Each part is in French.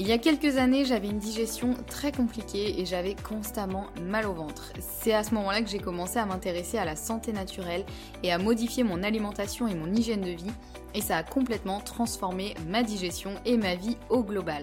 Il y a quelques années, j'avais une digestion très compliquée et j'avais constamment mal au ventre. C'est à ce moment-là que j'ai commencé à m'intéresser à la santé naturelle et à modifier mon alimentation et mon hygiène de vie et ça a complètement transformé ma digestion et ma vie au global.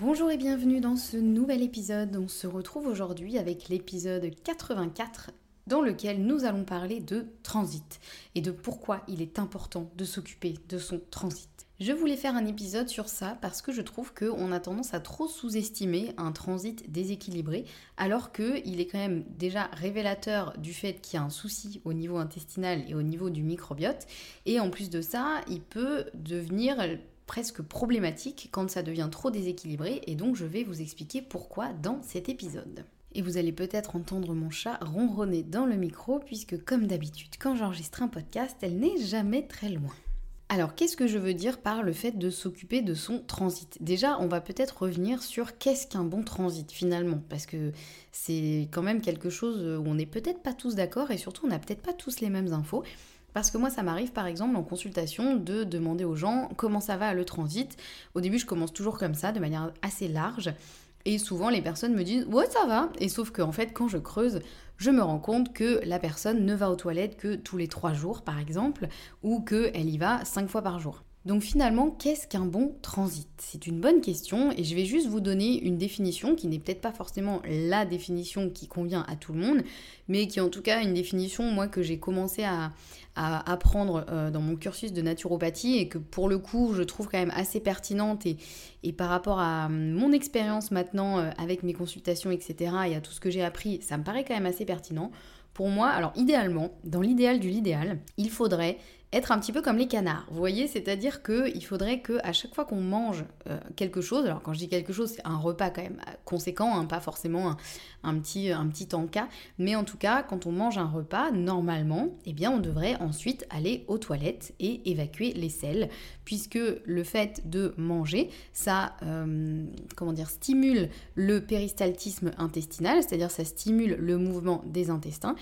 Bonjour et bienvenue dans ce nouvel épisode. On se retrouve aujourd'hui avec l'épisode 84 dans lequel nous allons parler de transit et de pourquoi il est important de s'occuper de son transit. Je voulais faire un épisode sur ça parce que je trouve qu'on a tendance à trop sous-estimer un transit déséquilibré alors qu'il est quand même déjà révélateur du fait qu'il y a un souci au niveau intestinal et au niveau du microbiote et en plus de ça il peut devenir presque problématique quand ça devient trop déséquilibré et donc je vais vous expliquer pourquoi dans cet épisode. Et vous allez peut-être entendre mon chat ronronner dans le micro, puisque comme d'habitude, quand j'enregistre un podcast, elle n'est jamais très loin. Alors, qu'est-ce que je veux dire par le fait de s'occuper de son transit? Déjà, on va peut-être revenir sur qu'est-ce qu'un bon transit finalement, parce que c'est quand même quelque chose où on n'est peut-être pas tous d'accord et surtout on n'a peut-être pas tous les mêmes infos. Parce que moi, ça m'arrive par exemple en consultation de demander aux gens comment ça va le transit. Au début, je commence toujours comme ça, de manière assez large. Et souvent, les personnes me disent Ouais, ça va. Et sauf qu'en fait, quand je creuse, je me rends compte que la personne ne va aux toilettes que tous les trois jours, par exemple, ou qu'elle y va cinq fois par jour. Donc finalement, qu'est-ce qu'un bon transit? C'est une bonne question et je vais juste vous donner une définition qui n'est peut-être pas forcément la définition qui convient à tout le monde, mais qui est en tout cas une définition, moi, que j'ai commencé à, apprendre euh, dans mon cursus de naturopathie et que pour le coup, je trouve quand même assez pertinente et, par rapport à mon expérience maintenant euh, avec mes consultations, etc., et à tout ce que j'ai appris, ça me paraît quand même assez pertinent. Pour moi, alors idéalement, dans l'idéal du l'idéal, il faudrait être un petit peu comme les canards. Vous voyez, c'est-à-dire qu'il faudrait que à chaque fois qu'on mange euh, quelque chose, alors quand je dis quelque chose, c'est un repas quand même conséquent, hein, pas forcément un, petit un petit encas, mais en tout cas, quand on mange un repas, normalement, eh bien, on devrait ensuite aller aux toilettes et évacuer les selles, puisque le fait de manger, ça, euh, comment dire, stimule le péristaltisme intestinal, c'est-à-dire ça stimule le mouvement des intestins.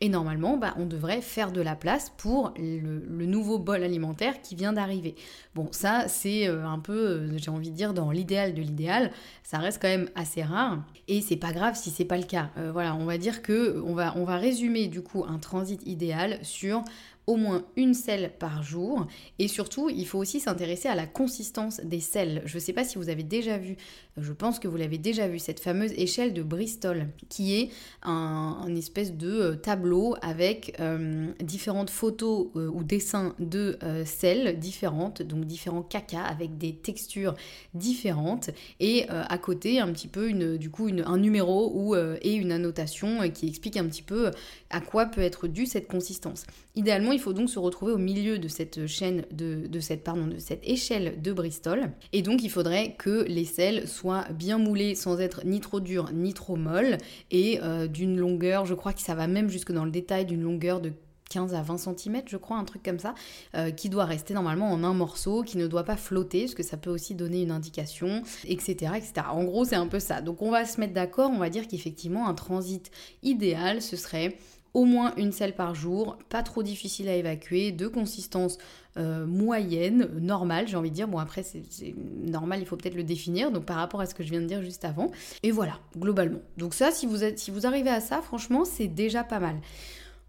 Et normalement, bah, on devrait faire de la place pour le, nouveau bol alimentaire qui vient d'arriver. Bon, ça, c'est euh, un peu, euh, j'ai envie de dire, dans l'idéal de l'idéal. Ça reste quand même assez rare. Et c'est pas grave si c'est pas le cas. Euh, voilà, on va dire que on va, on va résumer du coup un transit idéal sur au moins une selle par jour. Et surtout, il faut aussi s'intéresser à la consistance des selles. Je ne sais pas si vous avez déjà vu, je pense que vous l'avez déjà vu, cette fameuse échelle de Bristol, qui est un, espèce de euh, tableau avec euh, différentes photos euh, ou dessins de selles différentes, donc différents cacas avec des textures différentes. Et à côté, un petit peu, une, du coup, un numéro ou, et une annotation qui explique un petit peu à quoi peut être due cette consistance. Idéalement, il faut donc se retrouver au milieu de cette chaîne, de, cette, pardon, de cette échelle de Bristol. Et donc il faudrait que les selles soient bien moulées sans être ni trop dures ni trop molles et euh, d'une longueur, je crois que ça va même jusque dans le détail, d'une longueur de 15 à 20 cm, je crois, un truc comme ça, euh, qui doit rester normalement en un morceau, qui ne doit pas flotter, parce que ça peut aussi donner une indication, etc. etc. En gros, c'est un peu ça. Donc on va se mettre d'accord, on va dire qu'effectivement, un transit idéal, ce serait au moins une selle par jour, pas trop difficile à évacuer, de consistance euh, moyenne, normale, j'ai envie de dire. Bon, après, c'est normal, il faut peut-être le définir, donc par rapport à ce que je viens de dire juste avant. Et voilà, globalement. Donc ça, si vous, êtes, si vous arrivez à ça, franchement, c'est déjà pas mal.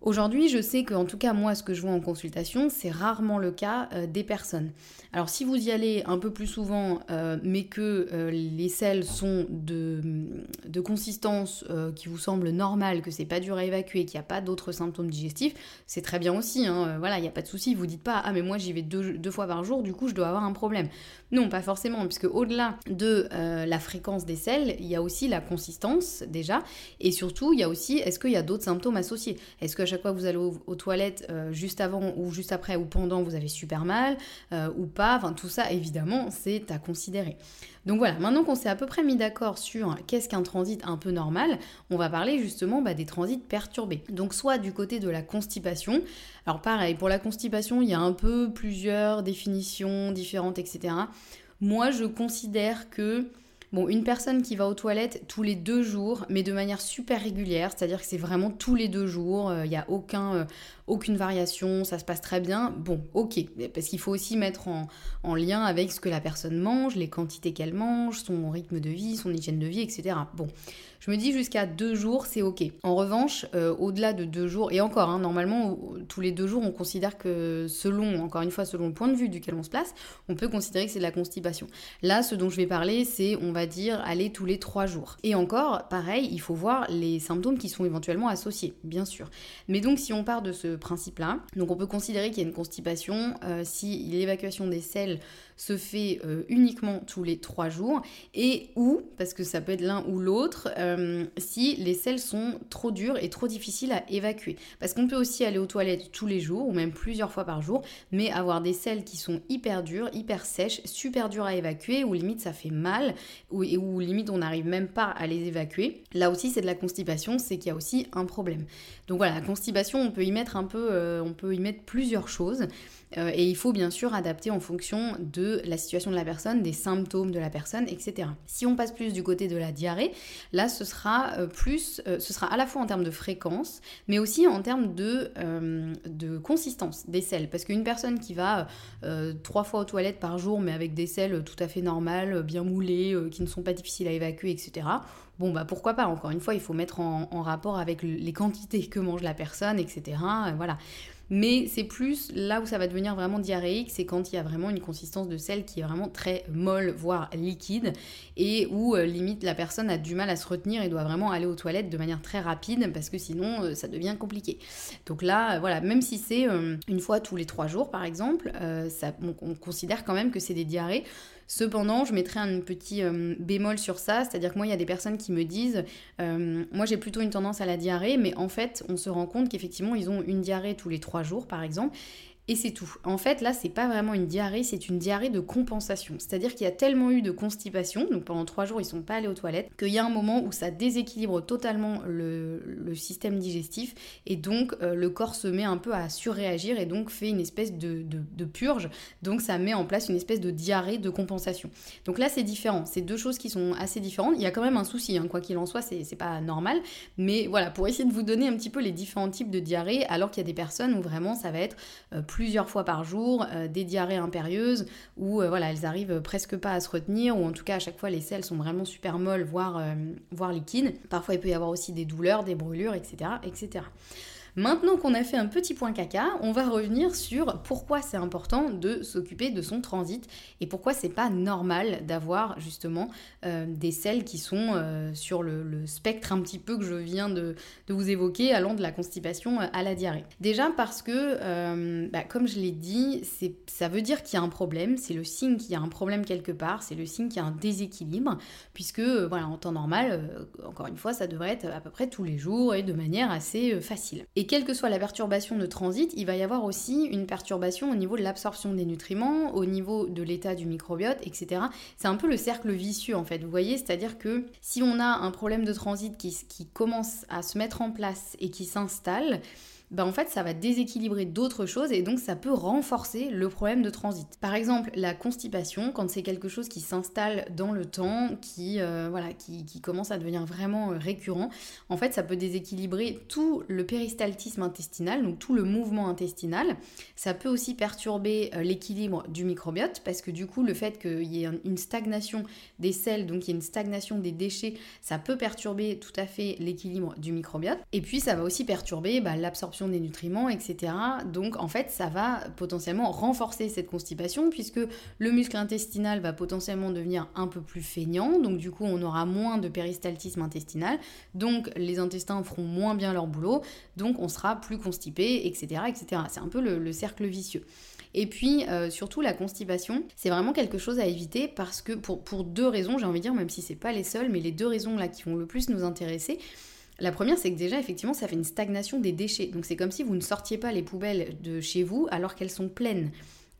Aujourd'hui, je sais qu'en tout cas, moi, ce que je vois en consultation, c'est rarement le cas euh, des personnes. Alors, si vous y allez un peu plus souvent, euh, mais que euh, les selles sont de, de consistance qui vous semble normale, que c'est pas dur à évacuer, qu'il n'y a pas d'autres symptômes digestifs, c'est très bien aussi. Hein. voilà, il n'y a pas de souci. Vous dites pas, ah, mais moi, j'y vais deux, deux, fois par jour, du coup, je dois avoir un problème. Non, pas forcément, puisque au-delà de la fréquence des selles, il y a aussi la consistance, déjà, et surtout, il y a aussi, est-ce qu'il y a d'autres symptômes associés? Est-ce que chaque fois que vous allez aux, toilettes, euh, juste avant ou juste après ou pendant, vous avez super mal euh, ou pas. Enfin, tout ça, évidemment, c'est à considérer. Donc voilà, maintenant qu'on s'est à peu près mis d'accord sur qu'est-ce qu'un transit un peu normal, on va parler justement bah, des transits perturbés. Donc soit du côté de la constipation, alors pareil, pour la constipation, il y a un peu plusieurs définitions différentes, etc. Moi, je considère que Bon, une personne qui va aux toilettes tous les deux jours, mais de manière super régulière, c'est-à-dire que c'est vraiment tous les deux jours, il euh, n'y a euh, aucune variation, ça se passe très bien, bon, ok, parce qu'il faut aussi mettre en, en, lien avec ce que la personne mange, les quantités qu'elle mange, son rythme de vie, son hygiène de vie, etc. Bon, je me dis jusqu'à deux jours, c'est ok. En revanche, euh, au-delà de deux jours, et encore, hein, normalement, tous les deux jours, on considère que selon, encore une fois, selon le point de vue duquel on se place, on peut considérer que c'est de la constipation. Là, ce dont je vais parler, c'est, on va dire, aller tous les trois jours. Et encore, pareil, il faut voir les symptômes qui sont éventuellement associés, bien sûr. Mais donc, si on part de ce principe-là, donc on peut considérer qu'il y a une constipation euh, si l'évacuation des selles se fait euh, uniquement tous les trois jours et ou, parce que ça peut être l'un ou l'autre, euh, si les selles sont trop dures et trop difficiles à évacuer. Parce qu'on peut aussi aller aux toilettes tous les jours ou même plusieurs fois par jour, mais avoir des selles qui sont hyper dures, hyper sèches, super dures à évacuer, ou limite ça fait mal, ou, ou limite on n'arrive même pas à les évacuer. Là aussi c'est de la constipation, c'est qu'il y a aussi un problème. Donc voilà, la constipation, on peut y mettre un peu, euh, on peut y mettre plusieurs choses. Euh, et il faut bien sûr adapter en fonction de la situation de la personne, des symptômes de la personne, etc. Si on passe plus du côté de la diarrhée, là ce sera euh, plus, euh, ce sera à la fois en termes de fréquence, mais aussi en termes de, consistance des selles. Parce qu'une personne qui va trois fois aux toilettes par jour, mais avec des selles tout à fait normales, bien moulées, qui ne sont pas difficiles à évacuer, etc. Bon, bah pourquoi pas, encore une fois, il faut mettre en, en rapport avec les quantités que mange la personne, etc. Voilà. Mais c'est plus là où ça va devenir vraiment diarrhéique, c'est quand il y a vraiment une consistance de sel qui est vraiment très molle, voire liquide, et où euh, limite la personne a du mal à se retenir et doit vraiment aller aux toilettes de manière très rapide parce que sinon euh, ça devient compliqué. Donc là, euh, voilà, même si c'est une fois tous les trois jours par exemple, on considère quand même que c'est des diarrhées Cependant, je mettrai un petit bémol sur ça, c'est-à-dire que moi, il y a des personnes qui me disent, moi j'ai plutôt une tendance à la diarrhée, mais en fait, on se rend compte qu'effectivement, ils ont une diarrhée tous les trois jours, par exemple, et c'est tout. En fait, là, c'est pas vraiment une diarrhée, c'est une diarrhée de compensation. C'est-à-dire qu'il y a tellement eu de constipation, donc pendant trois jours, ils sont pas allés aux toilettes, qu'il y a un moment où ça déséquilibre totalement le, système digestif, et donc euh, le corps se met un peu à surréagir et donc fait une espèce de, purge. Donc ça met en place une espèce de diarrhée de compensation. Donc là, c'est différent. C'est deux choses qui sont assez différentes. Il y a quand même un souci, hein. quoi qu'il en soit, c'est pas normal. Mais voilà, pour essayer de vous donner un petit peu les différents types de diarrhée, alors qu'il y a des personnes où vraiment ça va être euh, plus plusieurs fois par jour, euh, des diarrhées impérieuses où euh, voilà, elles arrivent presque pas à se retenir ou en tout cas à chaque fois les selles sont vraiment super molles, voire, euh, voire liquides. Parfois il peut y avoir aussi des douleurs, des brûlures, etc. etc. Maintenant qu'on a fait un petit point caca, on va revenir sur pourquoi c'est important de s'occuper de son transit et pourquoi c'est pas normal d'avoir justement euh, des selles qui sont euh, sur le, spectre un petit peu que je viens de, vous évoquer, allant de la constipation euh, à la diarrhée. Déjà parce que, bah, comme je l'ai dit, ça veut dire qu'il y a un problème, c'est le signe qu'il y a un problème quelque part, c'est le signe qu'il y a un déséquilibre, puisque voilà, en temps normal, encore une fois, ça devrait être à peu près tous les jours et de manière assez facile. Et quelle que soit la perturbation de transit, il va y avoir aussi une perturbation au niveau de l'absorption des nutriments, au niveau de l'état du microbiote, etc. C'est un peu le cercle vicieux en fait, vous voyez, c'est-à-dire que si on a un problème de transit qui, commence à se mettre en place et qui s'installe, bah en fait ça va déséquilibrer d'autres choses et donc ça peut renforcer le problème de transit. Par exemple, la constipation, quand c'est quelque chose qui s'installe dans le temps, qui, euh, voilà, qui, qui, commence à devenir vraiment euh, récurrent, en fait ça peut déséquilibrer tout le péristaltisme intestinal, donc tout le mouvement intestinal. Ça peut aussi perturber euh, l'équilibre du microbiote parce que du coup le fait qu'il y ait une stagnation des sels, donc il y ait une stagnation des déchets, ça peut perturber tout à fait l'équilibre du microbiote. Et puis ça va aussi perturber bah, l'absorption des nutriments, etc. Donc en fait, ça va potentiellement renforcer cette constipation puisque le muscle intestinal va potentiellement devenir un peu plus feignant. Donc du coup, on aura moins de péristaltisme intestinal. Donc les intestins feront moins bien leur boulot. Donc on sera plus constipé, etc. etc. C'est un peu le, cercle vicieux. Et puis euh, surtout la constipation, c'est vraiment quelque chose à éviter parce que pour, pour deux raisons, j'ai envie de dire, même si c'est pas les seules, mais les deux raisons là qui vont le plus nous intéresser. La première, c'est que déjà, effectivement, ça fait une stagnation des déchets. Donc c'est comme si vous ne sortiez pas les poubelles de chez vous alors qu'elles sont pleines.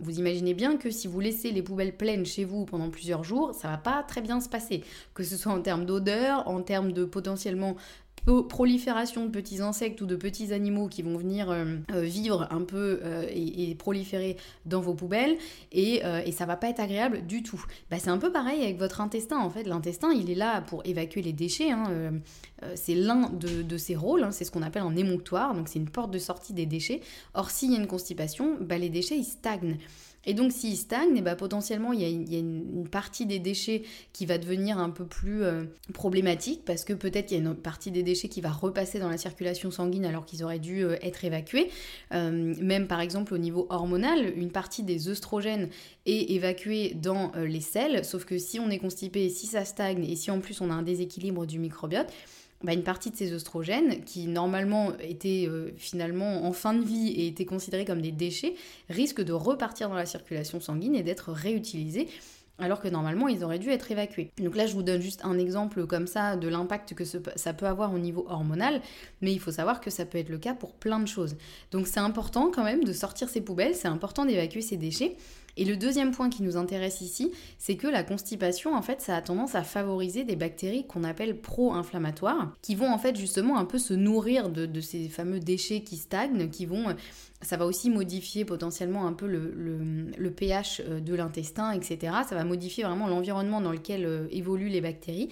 Vous imaginez bien que si vous laissez les poubelles pleines chez vous pendant plusieurs jours, ça va pas très bien se passer. Que ce soit en termes d'odeur, en termes de potentiellement prolifération de petits insectes ou de petits animaux qui vont venir euh, euh, vivre un peu euh, et, proliférer dans vos poubelles et, et, ça va pas être agréable du tout. Bah, c'est un peu pareil avec votre intestin en fait. L'intestin il est là pour évacuer les déchets. Hein, c'est l'un de, ses rôles. Hein, c'est ce qu'on appelle un émonctoire. Donc c'est une porte de sortie des déchets. Or s'il y a une constipation, bah, les déchets ils stagnent. Et donc s'il stagne, et eh ben, potentiellement il y a, une, partie des déchets qui va devenir un peu plus euh, problématique parce que peut-être qu'il y a une partie des déchets qui va repasser dans la circulation sanguine alors qu'ils auraient dû euh, être évacués. Euh, même par exemple au niveau hormonal, une partie des œstrogènes est évacuée dans les selles, sauf que si on est constipé, si ça stagne et si en plus on a un déséquilibre du microbiote, bah, une partie de ces oestrogènes, qui normalement étaient euh, finalement en fin de vie et étaient considérés comme des déchets, risquent de repartir dans la circulation sanguine et d'être réutilisés alors que normalement ils auraient dû être évacués. Donc là je vous donne juste un exemple comme ça de l'impact que ça peut avoir au niveau hormonal, mais il faut savoir que ça peut être le cas pour plein de choses. Donc c'est important quand même de sortir ces poubelles, c'est important d'évacuer ces déchets, et le deuxième point qui nous intéresse ici, c'est que la constipation, en fait, ça a tendance à favoriser des bactéries qu'on appelle pro-inflammatoires, qui vont en fait justement un peu se nourrir de, ces fameux déchets qui stagnent, qui vont... Ça va aussi modifier potentiellement un peu le, pH euh, de l'intestin, etc. Ça va modifier vraiment l'environnement dans lequel euh, évoluent les bactéries.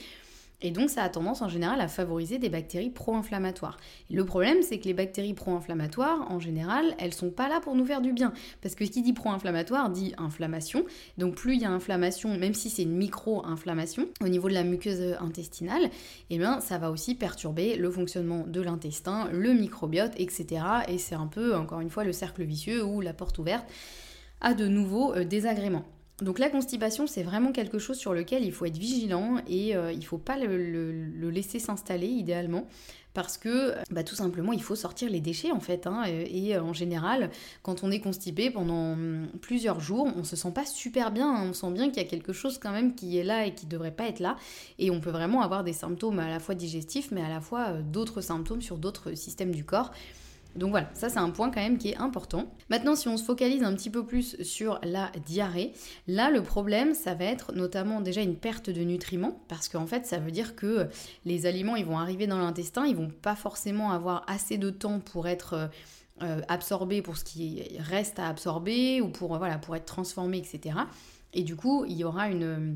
Et donc ça a tendance en général à favoriser des bactéries pro-inflammatoires. Le problème c'est que les bactéries pro-inflammatoires en général, elles sont pas là pour nous faire du bien parce que ce qui dit pro-inflammatoire dit inflammation. Donc plus il y a inflammation, même si c'est une micro-inflammation au niveau de la muqueuse intestinale, eh bien ça va aussi perturber le fonctionnement de l'intestin, le microbiote, etc. Et c'est un peu encore une fois le cercle vicieux ou la porte ouverte à de nouveaux euh, désagréments. Donc la constipation, c'est vraiment quelque chose sur lequel il faut être vigilant et euh, il ne faut pas le, laisser s'installer idéalement parce que bah, tout simplement il faut sortir les déchets en fait hein, et, en général quand on est constipé pendant hum, plusieurs jours on se sent pas super bien hein. on sent bien qu'il y a quelque chose quand même qui est là et qui devrait pas être là et on peut vraiment avoir des symptômes à la fois digestifs mais à la fois euh, d'autres symptômes sur d'autres systèmes du corps donc voilà, ça c'est un point quand même qui est important. Maintenant, si on se focalise un petit peu plus sur la diarrhée, là le problème, ça va être notamment déjà une perte de nutriments, parce qu'en fait, ça veut dire que les aliments, ils vont arriver dans l'intestin, ils vont pas forcément avoir assez de temps pour être euh, absorbés pour ce qui reste à absorber ou pour, pour être transformés, etc. Et du coup, il y aura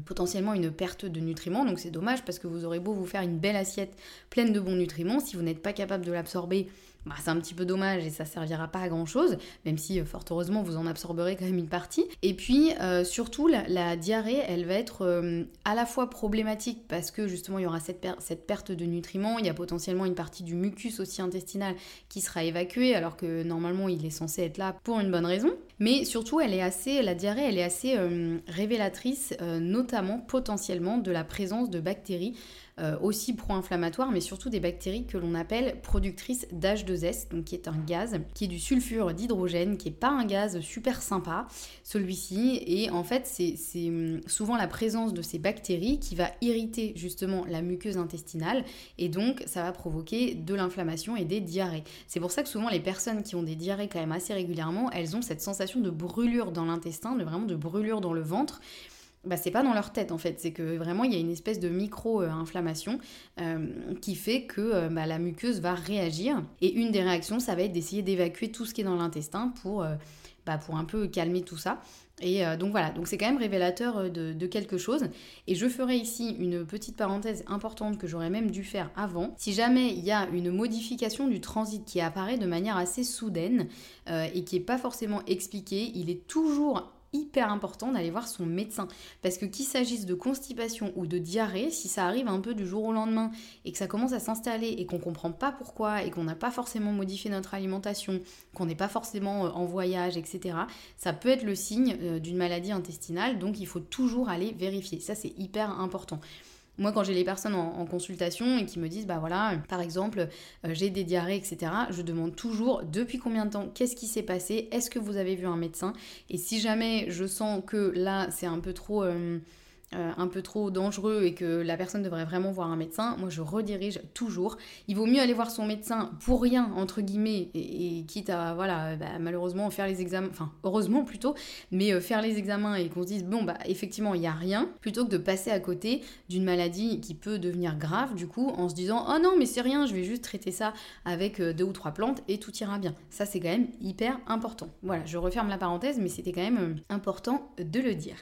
potentiellement une perte de nutriments. Donc c'est dommage parce que vous aurez beau vous faire une belle assiette pleine de bons nutriments, si vous n'êtes pas capable de l'absorber bah, c'est un petit peu dommage et ça servira pas à grand chose, même si euh, fort heureusement vous en absorberez quand même une partie. Et puis euh, surtout la, diarrhée, elle va être euh, à la fois problématique parce que justement il y aura cette, perte de nutriments, il y a potentiellement une partie du mucus aussi intestinal qui sera évacuée alors que normalement il est censé être là pour une bonne raison. Mais surtout, elle est assez, la diarrhée, elle est assez révélatrice, notamment potentiellement de la présence de bactéries euh, aussi pro-inflammatoires, mais surtout des bactéries que l'on appelle productrices d'H2S, donc qui est un gaz, qui est du sulfure d'hydrogène, qui n'est pas un gaz super sympa, celui-ci. Et en fait, c'est hum, souvent la présence de ces bactéries qui va irriter justement la muqueuse intestinale, et donc ça va provoquer de l'inflammation et des diarrhées. C'est pour ça que souvent les personnes qui ont des diarrhées quand même assez régulièrement, elles ont cette sensation de brûlure dans l'intestin, de vraiment de brûlure dans le ventre bah, c'est pas dans leur tête en fait, c'est que vraiment il y a une espèce de micro-inflammation euh, qui fait que euh, bah, la muqueuse va réagir. Et une des réactions, ça va être d'essayer d'évacuer tout ce qui est dans l'intestin pour, euh, bah, pour un peu calmer tout ça. Et donc voilà, donc c'est quand même révélateur de, de, quelque chose. Et je ferai ici une petite parenthèse importante que j'aurais même dû faire avant. Si jamais il y a une modification du transit qui apparaît de manière assez soudaine et qui n'est pas forcément expliquée, il est toujours hyper important d'aller voir son médecin. Parce que qu'il s'agisse de constipation ou de diarrhée, si ça arrive un peu du jour au lendemain et que ça commence à s'installer et qu'on comprend pas pourquoi et qu'on n'a pas forcément modifié notre alimentation, qu'on n'est pas forcément euh, en voyage, etc., ça peut être le signe euh, d'une maladie intestinale. Donc il faut toujours aller vérifier. Ça c'est hyper important. Moi, quand j'ai les personnes en, consultation et qui me disent, bah voilà, par exemple, euh, j'ai des diarrhées, etc., je demande toujours depuis combien de temps, qu'est-ce qui s'est passé, est-ce que vous avez vu un médecin? Et si jamais je sens que là, c'est un peu trop... Euh, euh, un peu trop dangereux et que la personne devrait vraiment voir un médecin, moi je redirige toujours. Il vaut mieux aller voir son médecin pour rien, entre guillemets, et, quitte à, voilà, bah, malheureusement faire les examens, enfin heureusement plutôt, mais euh, faire les examens et qu'on se dise, bon, bah effectivement, il n'y a rien, plutôt que de passer à côté d'une maladie qui peut devenir grave, du coup, en se disant, oh non, mais c'est rien, je vais juste traiter ça avec euh, deux ou trois plantes et tout ira bien. Ça, c'est quand même hyper important. Voilà, je referme la parenthèse, mais c'était quand même important de le dire.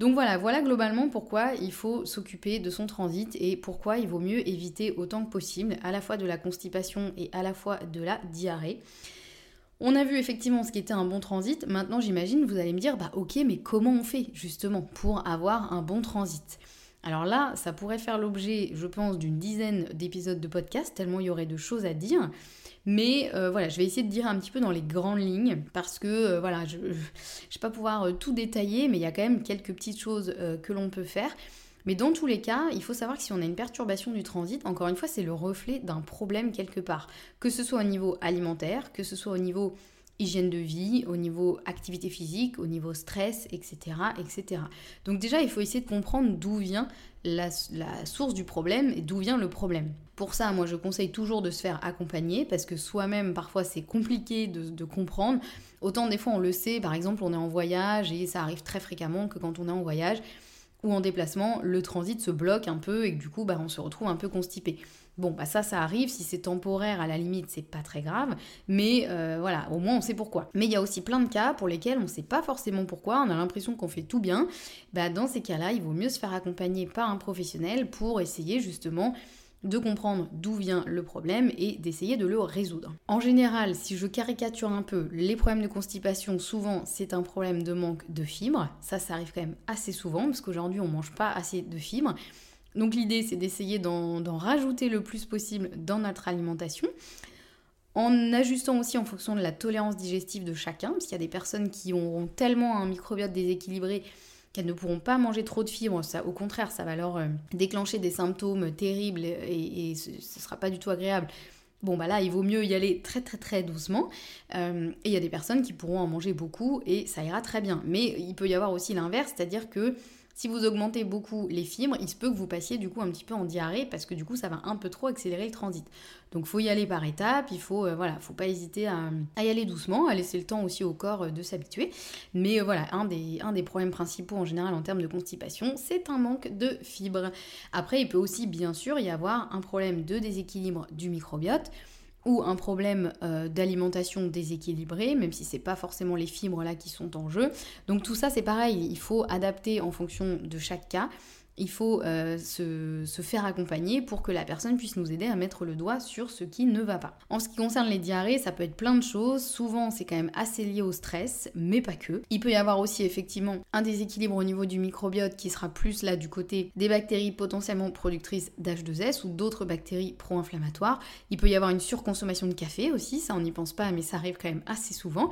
Donc voilà, voilà globalement pourquoi il faut s'occuper de son transit et pourquoi il vaut mieux éviter autant que possible à la fois de la constipation et à la fois de la diarrhée. On a vu effectivement ce qui était un bon transit. Maintenant, j'imagine, vous allez me dire, bah ok, mais comment on fait justement pour avoir un bon transit? Alors là, ça pourrait faire l'objet, je pense, d'une dizaine d'épisodes de podcast, tellement il y aurait de choses à dire. Mais euh, voilà, je vais essayer de dire un petit peu dans les grandes lignes parce que euh, voilà, je ne vais pas pouvoir euh, tout détailler, mais il y a quand même quelques petites choses que l'on peut faire. Mais dans tous les cas, il faut savoir que si on a une perturbation du transit, encore une fois, c'est le reflet d'un problème quelque part. Que ce soit au niveau alimentaire, que ce soit au niveau hygiène de vie, au niveau activité physique, au niveau stress, etc. etc. Donc déjà, il faut essayer de comprendre d'où vient la, source du problème et d'où vient le problème. Pour ça, moi, je conseille toujours de se faire accompagner parce que soi-même, parfois, c'est compliqué de, comprendre. Autant des fois, on le sait, par exemple, on est en voyage et ça arrive très fréquemment que quand on est en voyage ou en déplacement, le transit se bloque un peu et que du coup, bah, on se retrouve un peu constipé. Bon, bah ça, ça arrive. Si c'est temporaire, à la limite, c'est pas très grave. Mais euh, voilà, au moins on sait pourquoi. Mais il y a aussi plein de cas pour lesquels on sait pas forcément pourquoi. On a l'impression qu'on fait tout bien. Bah, dans ces cas-là, il vaut mieux se faire accompagner par un professionnel pour essayer justement de comprendre d'où vient le problème et d'essayer de le résoudre. En général, si je caricature un peu, les problèmes de constipation, souvent c'est un problème de manque de fibres. Ça, ça arrive quand même assez souvent parce qu'aujourd'hui on mange pas assez de fibres. Donc l'idée, c'est d'essayer d'en rajouter le plus possible dans notre alimentation, en ajustant aussi en fonction de la tolérance digestive de chacun, parce qu'il y a des personnes qui auront tellement un microbiote déséquilibré qu'elles ne pourront pas manger trop de fibres, au contraire, ça va leur euh, déclencher des symptômes terribles et, ce ne sera pas du tout agréable. Bon bah là il vaut mieux y aller très très très doucement. Euh, et il y a des personnes qui pourront en manger beaucoup et ça ira très bien. Mais il peut y avoir aussi l'inverse c'est à dire que si vous augmentez beaucoup les fibres, il se peut que vous passiez du coup un petit peu en diarrhée parce que du coup ça va un peu trop accélérer le transit. Donc faut y aller par étapes, il faut euh, faut pas hésiter à, y aller doucement, à laisser le temps aussi au corps euh, de s'habituer. Mais euh, voilà, un des problèmes principaux en général en termes de constipation, c'est un manque de fibres. Après, il peut aussi bien sûr y avoir un problème de déséquilibre du microbiote ou un problème euh, d'alimentation déséquilibrée, même si c'est pas forcément les fibres là qui sont en jeu. Donc tout ça c'est pareil, il faut adapter en fonction de chaque cas il faut euh, se, faire accompagner pour que la personne puisse nous aider à mettre le doigt sur ce qui ne va pas. En ce qui concerne les diarrhées, ça peut être plein de choses. Souvent, c'est quand même assez lié au stress, mais pas que. Il peut y avoir aussi effectivement un déséquilibre au niveau du microbiote qui sera plus là du côté des bactéries potentiellement productrices d'H2S ou d'autres bactéries pro-inflammatoires. Il peut y avoir une surconsommation de café aussi, ça on n'y pense pas, mais ça arrive quand même assez souvent.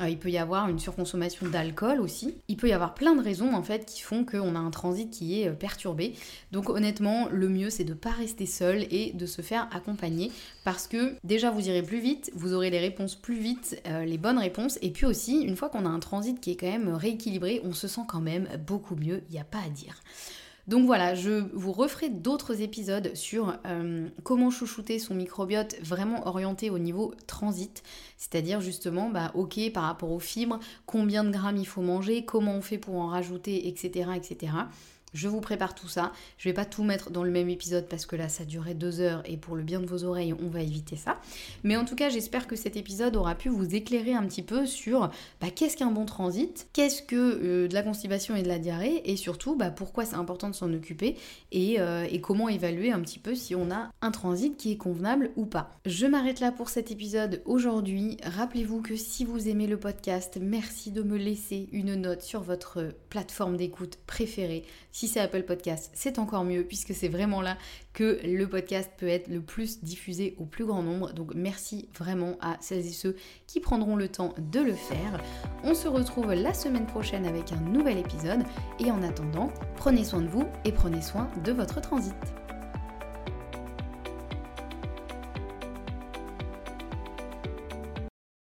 Euh, il peut y avoir une surconsommation d'alcool aussi. Il peut y avoir plein de raisons en fait qui font qu'on a un transit qui est euh, perturbé. Donc honnêtement, le mieux c'est de ne pas rester seul et de se faire accompagner parce que déjà vous irez plus vite, vous aurez les réponses plus vite, euh, les bonnes réponses. Et puis aussi, une fois qu'on a un transit qui est quand même rééquilibré, on se sent quand même beaucoup mieux, il n'y a pas à dire. Donc voilà, je vous referai d'autres épisodes sur euh, comment chouchouter son microbiote vraiment orienté au niveau transit, c'est-à-dire justement, bah ok, par rapport aux fibres, combien de grammes il faut manger, comment on fait pour en rajouter, etc. etc. Je vous prépare tout ça. Je vais pas tout mettre dans le même épisode parce que là ça durait deux heures et pour le bien de vos oreilles on va éviter ça. Mais en tout cas j'espère que cet épisode aura pu vous éclairer un petit peu sur bah, qu'est-ce qu'un bon transit, qu'est-ce que euh, de la constipation et de la diarrhée et surtout bah, pourquoi c'est important de s'en occuper euh, et, comment évaluer un petit peu si on a un transit qui est convenable ou pas. Je m'arrête là pour cet épisode aujourd'hui. Rappelez-vous que si vous aimez le podcast, merci de me laisser une note sur votre plateforme d'écoute préférée si c'est Apple Podcast, c'est encore mieux puisque c'est vraiment là que le podcast peut être le plus diffusé au plus grand nombre. Donc merci vraiment à celles et ceux qui prendront le temps de le faire. On se retrouve la semaine prochaine avec un nouvel épisode et en attendant, prenez soin de vous et prenez soin de votre transit.